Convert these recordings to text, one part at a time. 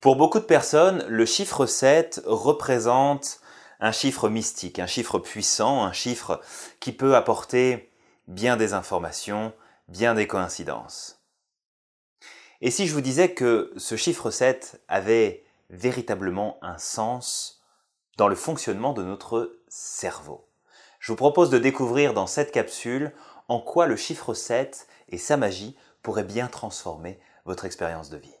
Pour beaucoup de personnes, le chiffre 7 représente un chiffre mystique, un chiffre puissant, un chiffre qui peut apporter bien des informations, bien des coïncidences. Et si je vous disais que ce chiffre 7 avait véritablement un sens dans le fonctionnement de notre cerveau Je vous propose de découvrir dans cette capsule en quoi le chiffre 7 et sa magie pourraient bien transformer votre expérience de vie.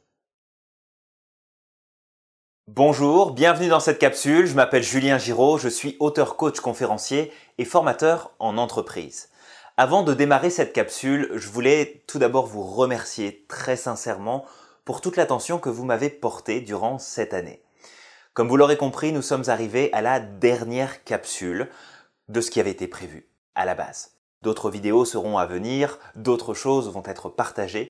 Bonjour, bienvenue dans cette capsule. Je m'appelle Julien Giraud, je suis auteur coach conférencier et formateur en entreprise. Avant de démarrer cette capsule, je voulais tout d'abord vous remercier très sincèrement pour toute l'attention que vous m'avez portée durant cette année. Comme vous l'aurez compris, nous sommes arrivés à la dernière capsule de ce qui avait été prévu à la base. D'autres vidéos seront à venir, d'autres choses vont être partagées,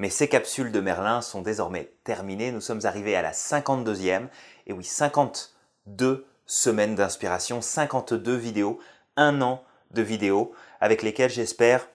mais ces capsules de Merlin sont désormais terminées. Nous sommes arrivés à la 52e, et oui, 52 semaines d'inspiration, 52 vidéos, un an de vidéos avec lesquelles j'espère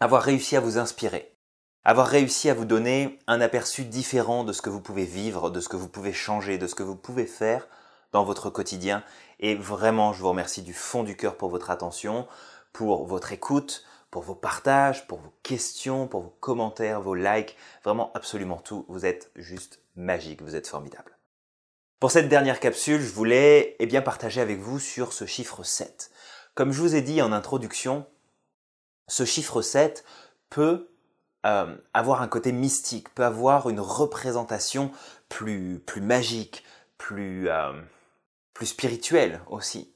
avoir réussi à vous inspirer, avoir réussi à vous donner un aperçu différent de ce que vous pouvez vivre, de ce que vous pouvez changer, de ce que vous pouvez faire dans votre quotidien. Et vraiment, je vous remercie du fond du cœur pour votre attention, pour votre écoute, pour vos partages, pour vos questions, pour vos commentaires, vos likes, vraiment absolument tout. Vous êtes juste magique, vous êtes formidable. Pour cette dernière capsule, je voulais eh bien, partager avec vous sur ce chiffre 7. Comme je vous ai dit en introduction, ce chiffre 7 peut euh, avoir un côté mystique, peut avoir une représentation plus, plus magique, plus, euh, plus spirituelle aussi.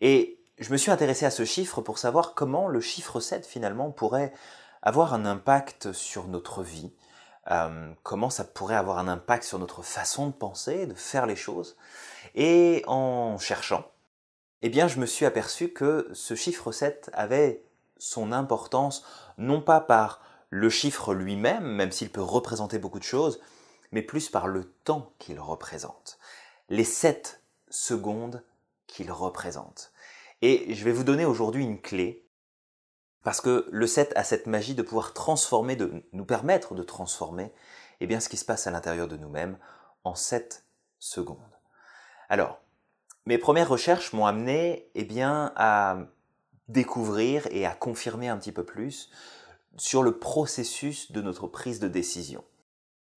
Et je me suis intéressé à ce chiffre pour savoir comment le chiffre 7 finalement pourrait avoir un impact sur notre vie, euh, comment ça pourrait avoir un impact sur notre façon de penser, de faire les choses. Et en cherchant, eh bien, je me suis aperçu que ce chiffre 7 avait son importance non pas par le chiffre lui-même, même s'il peut représenter beaucoup de choses, mais plus par le temps qu'il représente. Les 7 secondes qu'il représente. Et je vais vous donner aujourd'hui une clé, parce que le 7 a cette magie de pouvoir transformer, de nous permettre de transformer eh bien, ce qui se passe à l'intérieur de nous-mêmes en 7 secondes. Alors, mes premières recherches m'ont amené eh bien, à découvrir et à confirmer un petit peu plus sur le processus de notre prise de décision.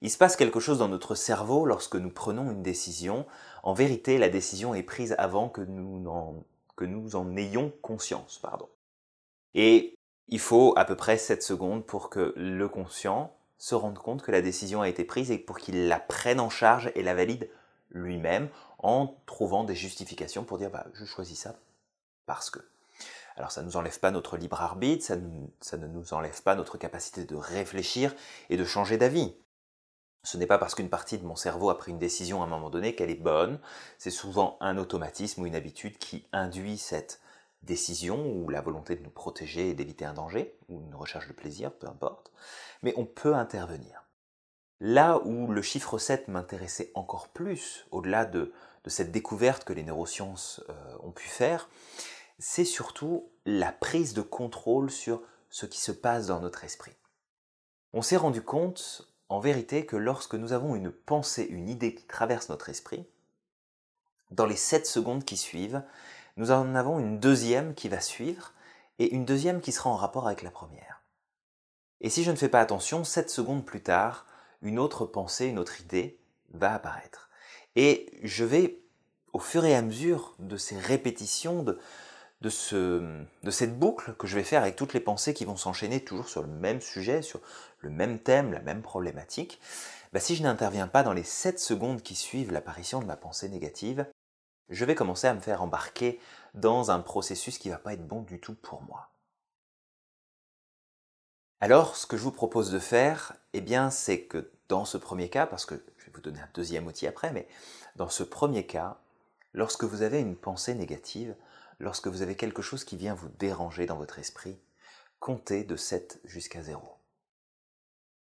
Il se passe quelque chose dans notre cerveau lorsque nous prenons une décision. En vérité, la décision est prise avant que nous en, que nous en ayons conscience. Pardon. Et il faut à peu près 7 secondes pour que le conscient se rende compte que la décision a été prise et pour qu'il la prenne en charge et la valide lui-même en trouvant des justifications pour dire bah, je choisis ça parce que. Alors ça ne nous enlève pas notre libre arbitre, ça, ça ne nous enlève pas notre capacité de réfléchir et de changer d'avis. Ce n'est pas parce qu'une partie de mon cerveau a pris une décision à un moment donné qu'elle est bonne, c'est souvent un automatisme ou une habitude qui induit cette décision ou la volonté de nous protéger et d'éviter un danger, ou une recherche de plaisir, peu importe, mais on peut intervenir. Là où le chiffre 7 m'intéressait encore plus, au-delà de, cette découverte que les neurosciences euh, ont pu faire, c'est surtout la prise de contrôle sur ce qui se passe dans notre esprit. On s'est rendu compte, en vérité, que lorsque nous avons une pensée, une idée qui traverse notre esprit, dans les 7 secondes qui suivent, nous en avons une deuxième qui va suivre et une deuxième qui sera en rapport avec la première. Et si je ne fais pas attention, 7 secondes plus tard, une autre pensée, une autre idée va apparaître. Et je vais, au fur et à mesure de ces répétitions, de, de, ce, de cette boucle que je vais faire avec toutes les pensées qui vont s'enchaîner toujours sur le même sujet, sur le même thème, la même problématique, bah si je n'interviens pas dans les 7 secondes qui suivent l'apparition de ma pensée négative, je vais commencer à me faire embarquer dans un processus qui ne va pas être bon du tout pour moi. Alors, ce que je vous propose de faire, eh bien, c'est que dans ce premier cas, parce que je vais vous donner un deuxième outil après, mais dans ce premier cas, lorsque vous avez une pensée négative, lorsque vous avez quelque chose qui vient vous déranger dans votre esprit, comptez de 7 jusqu'à 0.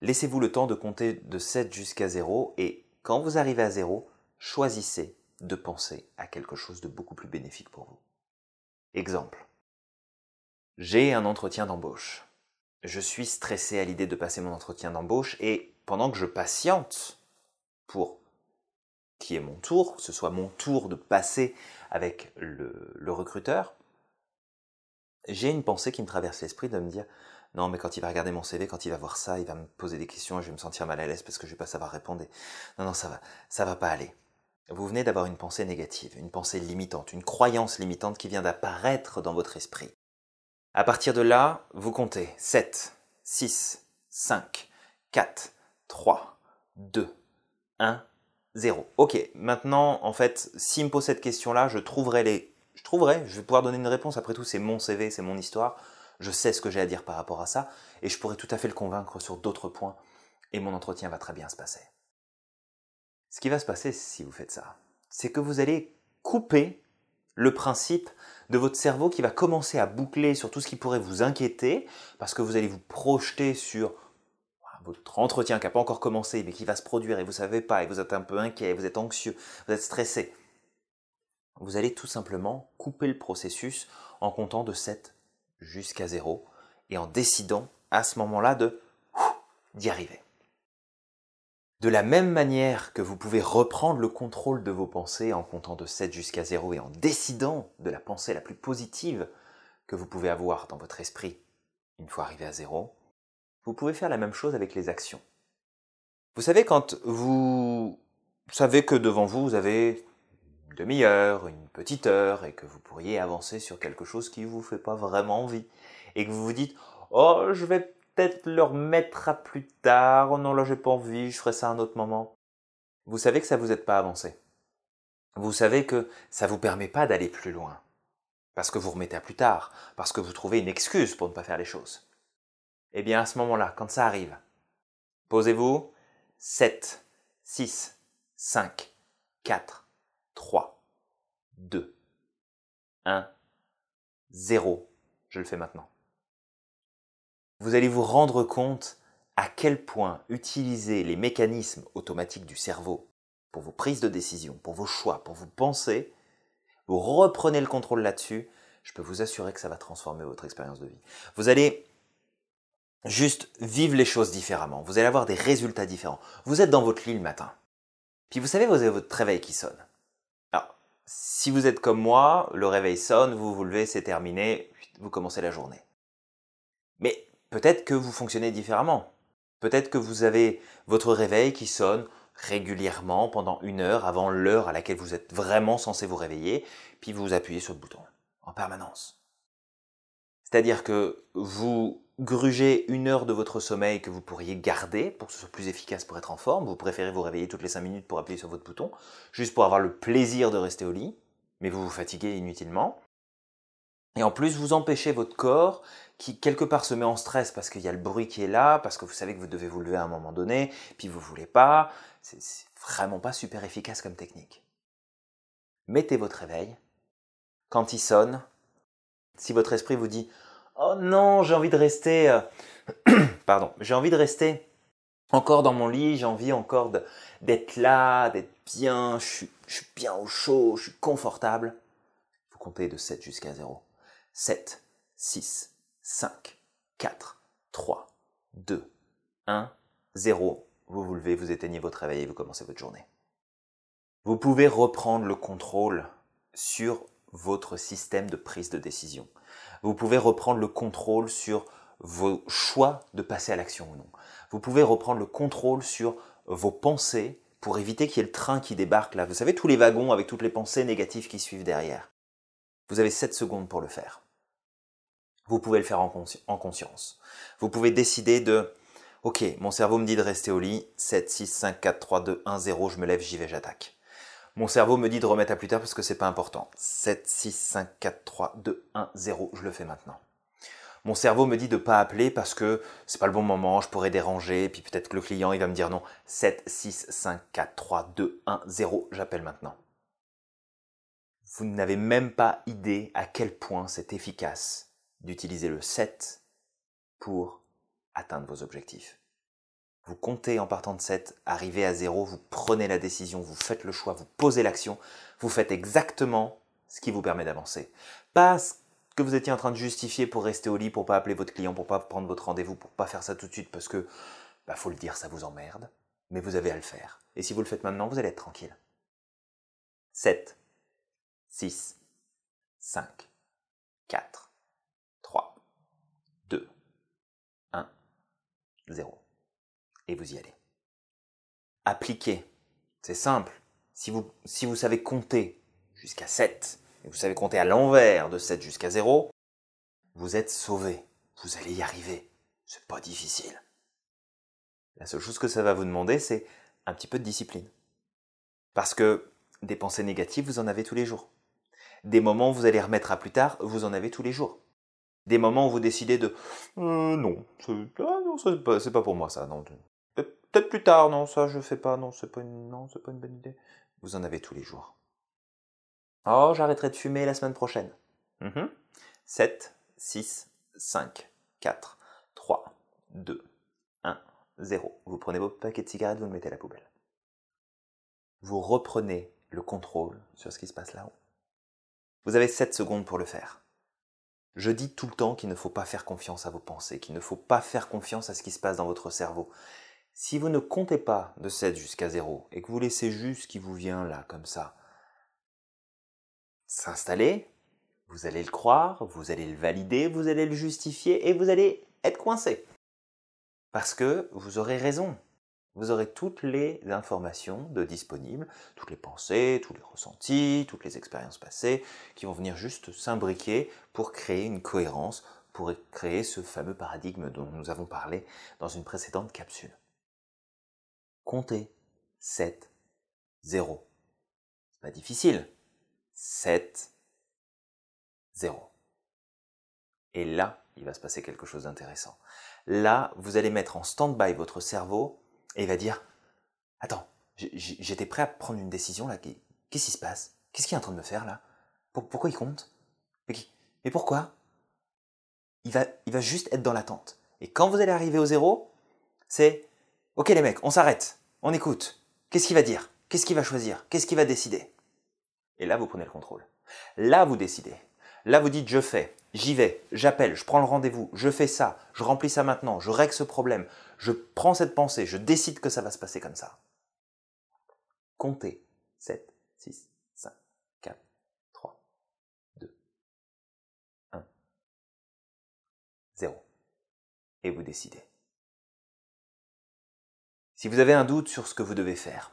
Laissez-vous le temps de compter de 7 jusqu'à 0 et quand vous arrivez à 0, choisissez de penser à quelque chose de beaucoup plus bénéfique pour vous. Exemple. J'ai un entretien d'embauche. Je suis stressé à l'idée de passer mon entretien d'embauche et pendant que je patiente pour qui est mon tour, que ce soit mon tour de passer avec le, le recruteur, j'ai une pensée qui me traverse l'esprit de me dire non, mais quand il va regarder mon CV, quand il va voir ça, il va me poser des questions et je vais me sentir mal à l'aise parce que je vais pas savoir répondre. Non, non, ça va, ça va pas aller. Vous venez d'avoir une pensée négative, une pensée limitante, une croyance limitante qui vient d'apparaître dans votre esprit. À partir de là, vous comptez 7, 6, 5, 4, 3, 2, 1, 0. Ok, maintenant, en fait, s'il me pose cette question-là, je trouverai les... Je trouverai, je vais pouvoir donner une réponse. Après tout, c'est mon CV, c'est mon histoire je sais ce que j'ai à dire par rapport à ça, et je pourrais tout à fait le convaincre sur d'autres points, et mon entretien va très bien se passer. Ce qui va se passer si vous faites ça, c'est que vous allez couper le principe de votre cerveau qui va commencer à boucler sur tout ce qui pourrait vous inquiéter, parce que vous allez vous projeter sur votre entretien qui n'a pas encore commencé, mais qui va se produire et vous ne savez pas, et vous êtes un peu inquiet, vous êtes anxieux, vous êtes stressé. Vous allez tout simplement couper le processus en comptant de 7 jusqu'à zéro et en décidant à ce moment-là de d'y arriver. De la même manière que vous pouvez reprendre le contrôle de vos pensées en comptant de 7 jusqu'à 0 et en décidant de la pensée la plus positive que vous pouvez avoir dans votre esprit une fois arrivé à 0, vous pouvez faire la même chose avec les actions. Vous savez, quand vous savez que devant vous, vous avez une demi-heure, une petite heure, et que vous pourriez avancer sur quelque chose qui vous fait pas vraiment envie, et que vous vous dites Oh, je vais peut-être le remettre à plus tard, oh non, là j'ai pas envie, je ferai ça à un autre moment. Vous savez que ça vous aide pas à avancer. Vous savez que ça vous permet pas d'aller plus loin. Parce que vous remettez à plus tard, parce que vous trouvez une excuse pour ne pas faire les choses. Eh bien, à ce moment-là, quand ça arrive, posez-vous 7, 6, 5, 4, 3, 2, 1, 0. Je le fais maintenant. Vous allez vous rendre compte à quel point utiliser les mécanismes automatiques du cerveau pour vos prises de décision, pour vos choix, pour vos pensées, vous reprenez le contrôle là-dessus, je peux vous assurer que ça va transformer votre expérience de vie. Vous allez juste vivre les choses différemment, vous allez avoir des résultats différents. Vous êtes dans votre lit le matin, puis vous savez, vous avez votre réveil qui sonne. Si vous êtes comme moi, le réveil sonne, vous vous levez, c'est terminé, vous commencez la journée. Mais peut-être que vous fonctionnez différemment. Peut-être que vous avez votre réveil qui sonne régulièrement pendant une heure avant l'heure à laquelle vous êtes vraiment censé vous réveiller, puis vous appuyez sur le bouton en permanence. C'est-à-dire que vous grugez une heure de votre sommeil que vous pourriez garder pour que ce soit plus efficace pour être en forme. Vous préférez vous réveiller toutes les 5 minutes pour appuyer sur votre bouton, juste pour avoir le plaisir de rester au lit, mais vous vous fatiguez inutilement. Et en plus, vous empêchez votre corps qui quelque part se met en stress parce qu'il y a le bruit qui est là, parce que vous savez que vous devez vous lever à un moment donné, puis vous voulez pas. C'est vraiment pas super efficace comme technique. Mettez votre réveil. Quand il sonne, si votre esprit vous dit Oh non, j'ai envie de rester. Euh, pardon, j'ai envie de rester encore dans mon lit, j'ai envie encore d'être là, d'être bien, je suis, je suis bien au chaud, je suis confortable. Vous comptez de 7 jusqu'à 0. 7, 6, 5, 4, 3, 2, 1, 0. Vous vous levez, vous éteignez votre réveil et vous commencez votre journée. Vous pouvez reprendre le contrôle sur votre système de prise de décision vous pouvez reprendre le contrôle sur vos choix de passer à l'action ou non. Vous pouvez reprendre le contrôle sur vos pensées pour éviter qu'il y ait le train qui débarque là. Vous savez, tous les wagons avec toutes les pensées négatives qui suivent derrière. Vous avez 7 secondes pour le faire. Vous pouvez le faire en, conscience. Vous pouvez décider de, ok, mon cerveau me dit de rester au lit, 7, 6, 5, 4, 3, 2, 1, 0, je me lève, j'y vais, j'attaque. Mon cerveau me dit de remettre à plus tard parce que c'est pas important. 7, 6, 5, 4, 3, 2, 1, 0, je le fais maintenant. Mon cerveau me dit de pas appeler parce que c'est pas le bon moment, je pourrais déranger, puis peut-être que le client il va me dire non. 7, 6, 5, 4, 3, 2, 1, 0, j'appelle maintenant. Vous n'avez même pas idée à quel point c'est efficace d'utiliser le 7 pour atteindre vos objectifs. Vous comptez en partant de 7, arrivez à 0, vous prenez la décision, vous faites le choix, vous posez l'action, vous faites exactement ce qui vous permet d'avancer. Pas ce que vous étiez en train de justifier pour rester au lit, pour pas appeler votre client, pour pas prendre votre rendez-vous, pour pas faire ça tout de suite parce que, bah faut le dire, ça vous emmerde, mais vous avez à le faire. Et si vous le faites maintenant, vous allez être tranquille. 7, 6, 5, 4, 3, 2, 1, 0. Et vous y allez. Appliquez. C'est simple. Si vous, si vous savez compter jusqu'à 7, et vous savez compter à l'envers de 7 jusqu'à 0, vous êtes sauvé. Vous allez y arriver. C'est pas difficile. La seule chose que ça va vous demander, c'est un petit peu de discipline. Parce que des pensées négatives, vous en avez tous les jours. Des moments où vous allez remettre à plus tard, vous en avez tous les jours. Des moments où vous décidez de euh, non, c'est pas, pour moi ça. Peut-être plus tard, non, ça je fais pas, non, c'est pas une, non, c'est pas une bonne idée. Vous en avez tous les jours. Oh, j'arrêterai de fumer la semaine prochaine. 7, 6, 5, 4, 3, 2, 1, 0. Vous prenez vos paquets de cigarettes, vous le mettez à la poubelle. Vous reprenez le contrôle sur ce qui se passe là-haut. Vous avez 7 secondes pour le faire. Je dis tout le temps qu'il ne faut pas faire confiance à vos pensées, qu'il ne faut pas faire confiance à ce qui se passe dans votre cerveau. Si vous ne comptez pas de 7 jusqu'à 0 et que vous laissez juste ce qui vous vient là, comme ça, s'installer, vous allez le croire, vous allez le valider, vous allez le justifier et vous allez être coincé. Parce que vous aurez raison. Vous aurez toutes les informations de disponibles, toutes les pensées, tous les ressentis, toutes les expériences passées qui vont venir juste s'imbriquer pour créer une cohérence, pour créer ce fameux paradigme dont nous avons parlé dans une précédente capsule. Comptez 7, 0. C'est pas difficile. 7, 0. Et là, il va se passer quelque chose d'intéressant. Là, vous allez mettre en stand-by votre cerveau et il va dire Attends, j'étais prêt à prendre une décision là. Qu'est-ce qui se passe? Qu'est-ce qu'il est en train de me faire là? Pourquoi il compte Mais pourquoi? Il va, il va juste être dans l'attente. Et quand vous allez arriver au zéro, c'est Ok les mecs, on s'arrête, on écoute. Qu'est-ce qu'il va dire? Qu'est-ce qu'il va choisir? Qu'est-ce qu'il va décider? Et là, vous prenez le contrôle. Là, vous décidez. Là, vous dites je fais, j'y vais, j'appelle, je prends le rendez-vous, je fais ça, je remplis ça maintenant, je règle ce problème, je prends cette pensée, je décide que ça va se passer comme ça. Comptez 7, 6, 5, 4, 3, 2, 1, 0. Et vous décidez. Si vous avez un doute sur ce que vous devez faire,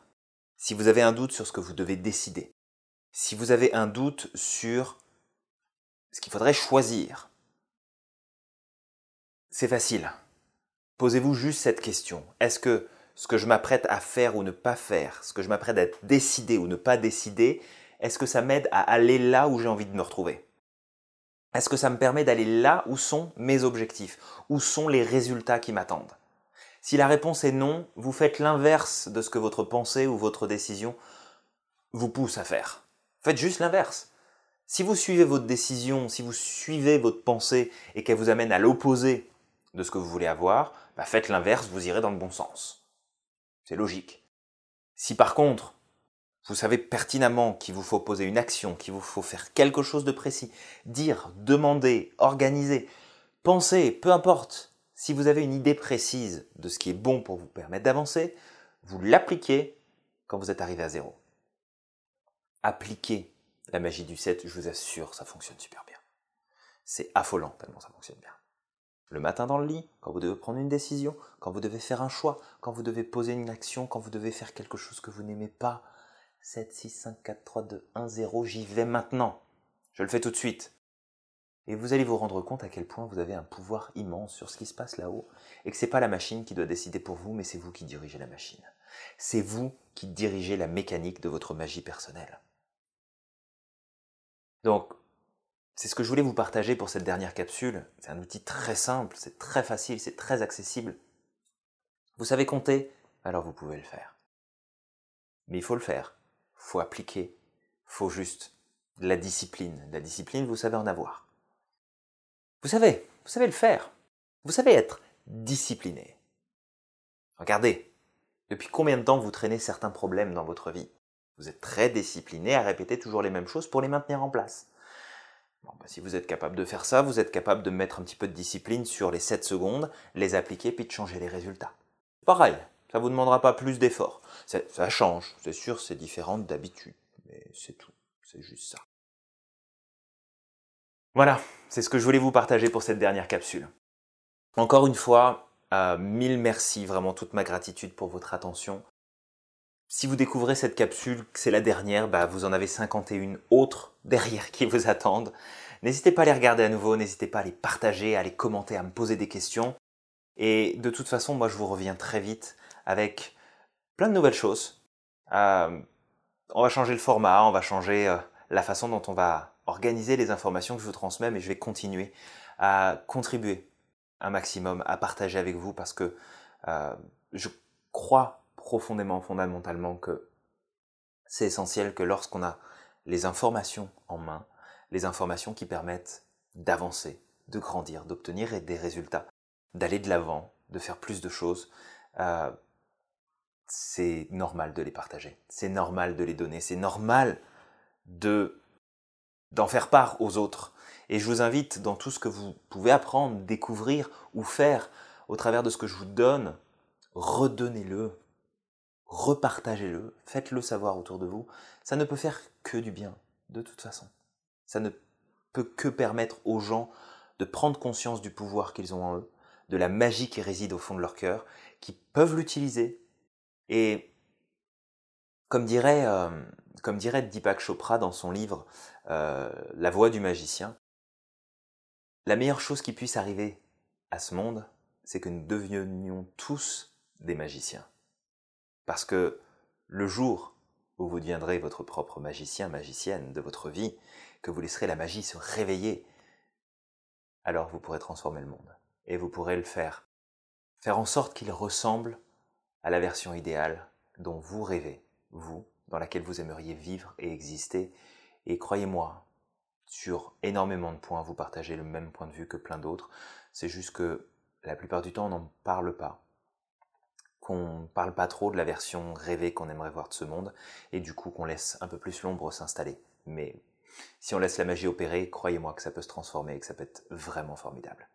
si vous avez un doute sur ce que vous devez décider, si vous avez un doute sur ce qu'il faudrait choisir, c'est facile. Posez-vous juste cette question. Est-ce que ce que je m'apprête à faire ou ne pas faire, ce que je m'apprête à décider ou ne pas décider, est-ce que ça m'aide à aller là où j'ai envie de me retrouver? Est-ce que ça me permet d'aller là où sont mes objectifs? Où sont les résultats qui m'attendent? Si la réponse est non, vous faites l'inverse de ce que votre pensée ou votre décision vous pousse à faire. Faites juste l'inverse. Si vous suivez votre décision, si vous suivez votre pensée et qu'elle vous amène à l'opposé de ce que vous voulez avoir, bah faites l'inverse, vous irez dans le bon sens. C'est logique. Si par contre, vous savez pertinemment qu'il vous faut poser une action, qu'il vous faut faire quelque chose de précis, dire, demander, organiser, penser, peu importe, si vous avez une idée précise de ce qui est bon pour vous permettre d'avancer, vous l'appliquez quand vous êtes arrivé à zéro. Appliquez la magie du 7, je vous assure, ça fonctionne super bien. C'est affolant tellement ça fonctionne bien. Le matin dans le lit, quand vous devez prendre une décision, quand vous devez faire un choix, quand vous devez poser une action, quand vous devez faire quelque chose que vous n'aimez pas. 7, 6, 5, 4, 3, 2, 1, 0, j'y vais maintenant. Je le fais tout de suite. Et vous allez vous rendre compte à quel point vous avez un pouvoir immense sur ce qui se passe là-haut, et que c'est pas la machine qui doit décider pour vous, mais c'est vous qui dirigez la machine. C'est vous qui dirigez la mécanique de votre magie personnelle. Donc, c'est ce que je voulais vous partager pour cette dernière capsule. C'est un outil très simple, c'est très facile, c'est très accessible. Vous savez compter Alors vous pouvez le faire. Mais il faut le faire. Faut appliquer. Faut juste la discipline. la discipline, vous savez en avoir. Vous savez, vous savez le faire. Vous savez être discipliné. Regardez, depuis combien de temps vous traînez certains problèmes dans votre vie? Vous êtes très discipliné à répéter toujours les mêmes choses pour les maintenir en place. Bah, si vous êtes capable de faire ça, vous êtes capable de mettre un petit peu de discipline sur les 7 secondes, les appliquer, puis de changer les résultats. Pareil, ça ne vous demandera pas plus d'efforts. Ça change, c'est sûr, c'est différent d'habitude. Mais c'est tout. C'est juste ça. Voilà, c'est ce que je voulais vous partager pour cette dernière capsule. Encore une fois, euh, mille merci, vraiment toute ma gratitude pour votre attention. Si vous découvrez cette capsule, que c'est la dernière, bah, vous en avez 51 autres derrière qui vous attendent. N'hésitez pas à les regarder à nouveau, n'hésitez pas à les partager, à les commenter, à me poser des questions. Et de toute façon, moi je vous reviens très vite avec plein de nouvelles choses. Euh, on va changer le format, on va changer euh, la façon dont on va organiser les informations que je vous transmets, mais je vais continuer à contribuer un maximum, à partager avec vous parce que euh, je crois profondément, fondamentalement que c'est essentiel que lorsqu'on a les informations en main, les informations qui permettent d'avancer, de grandir, d'obtenir des résultats, d'aller de l'avant, de faire plus de choses, euh, c'est normal de les partager, c'est normal de les donner, c'est normal de d'en faire part aux autres. Et je vous invite dans tout ce que vous pouvez apprendre, découvrir ou faire au travers de ce que je vous donne, redonnez-le, repartagez-le, faites-le savoir autour de vous. Ça ne peut faire que du bien, de toute façon. Ça ne peut que permettre aux gens de prendre conscience du pouvoir qu'ils ont en eux, de la magie qui réside au fond de leur cœur, qui peuvent l'utiliser. Et comme dirait, euh, comme dirait Deepak Chopra dans son livre euh, La voix du magicien, la meilleure chose qui puisse arriver à ce monde, c'est que nous devenions tous des magiciens. Parce que le jour où vous deviendrez votre propre magicien, magicienne de votre vie, que vous laisserez la magie se réveiller, alors vous pourrez transformer le monde. Et vous pourrez le faire. Faire en sorte qu'il ressemble à la version idéale dont vous rêvez, vous, dans laquelle vous aimeriez vivre et exister. Et croyez-moi, sur énormément de points, vous partagez le même point de vue que plein d'autres. C'est juste que la plupart du temps, on n'en parle pas. Qu'on ne parle pas trop de la version rêvée qu'on aimerait voir de ce monde, et du coup qu'on laisse un peu plus l'ombre s'installer. Mais si on laisse la magie opérer, croyez-moi que ça peut se transformer et que ça peut être vraiment formidable.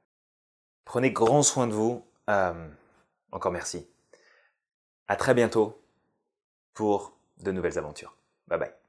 Prenez grand soin de vous. Euh, encore merci. À très bientôt pour de nouvelles aventures. Bye bye.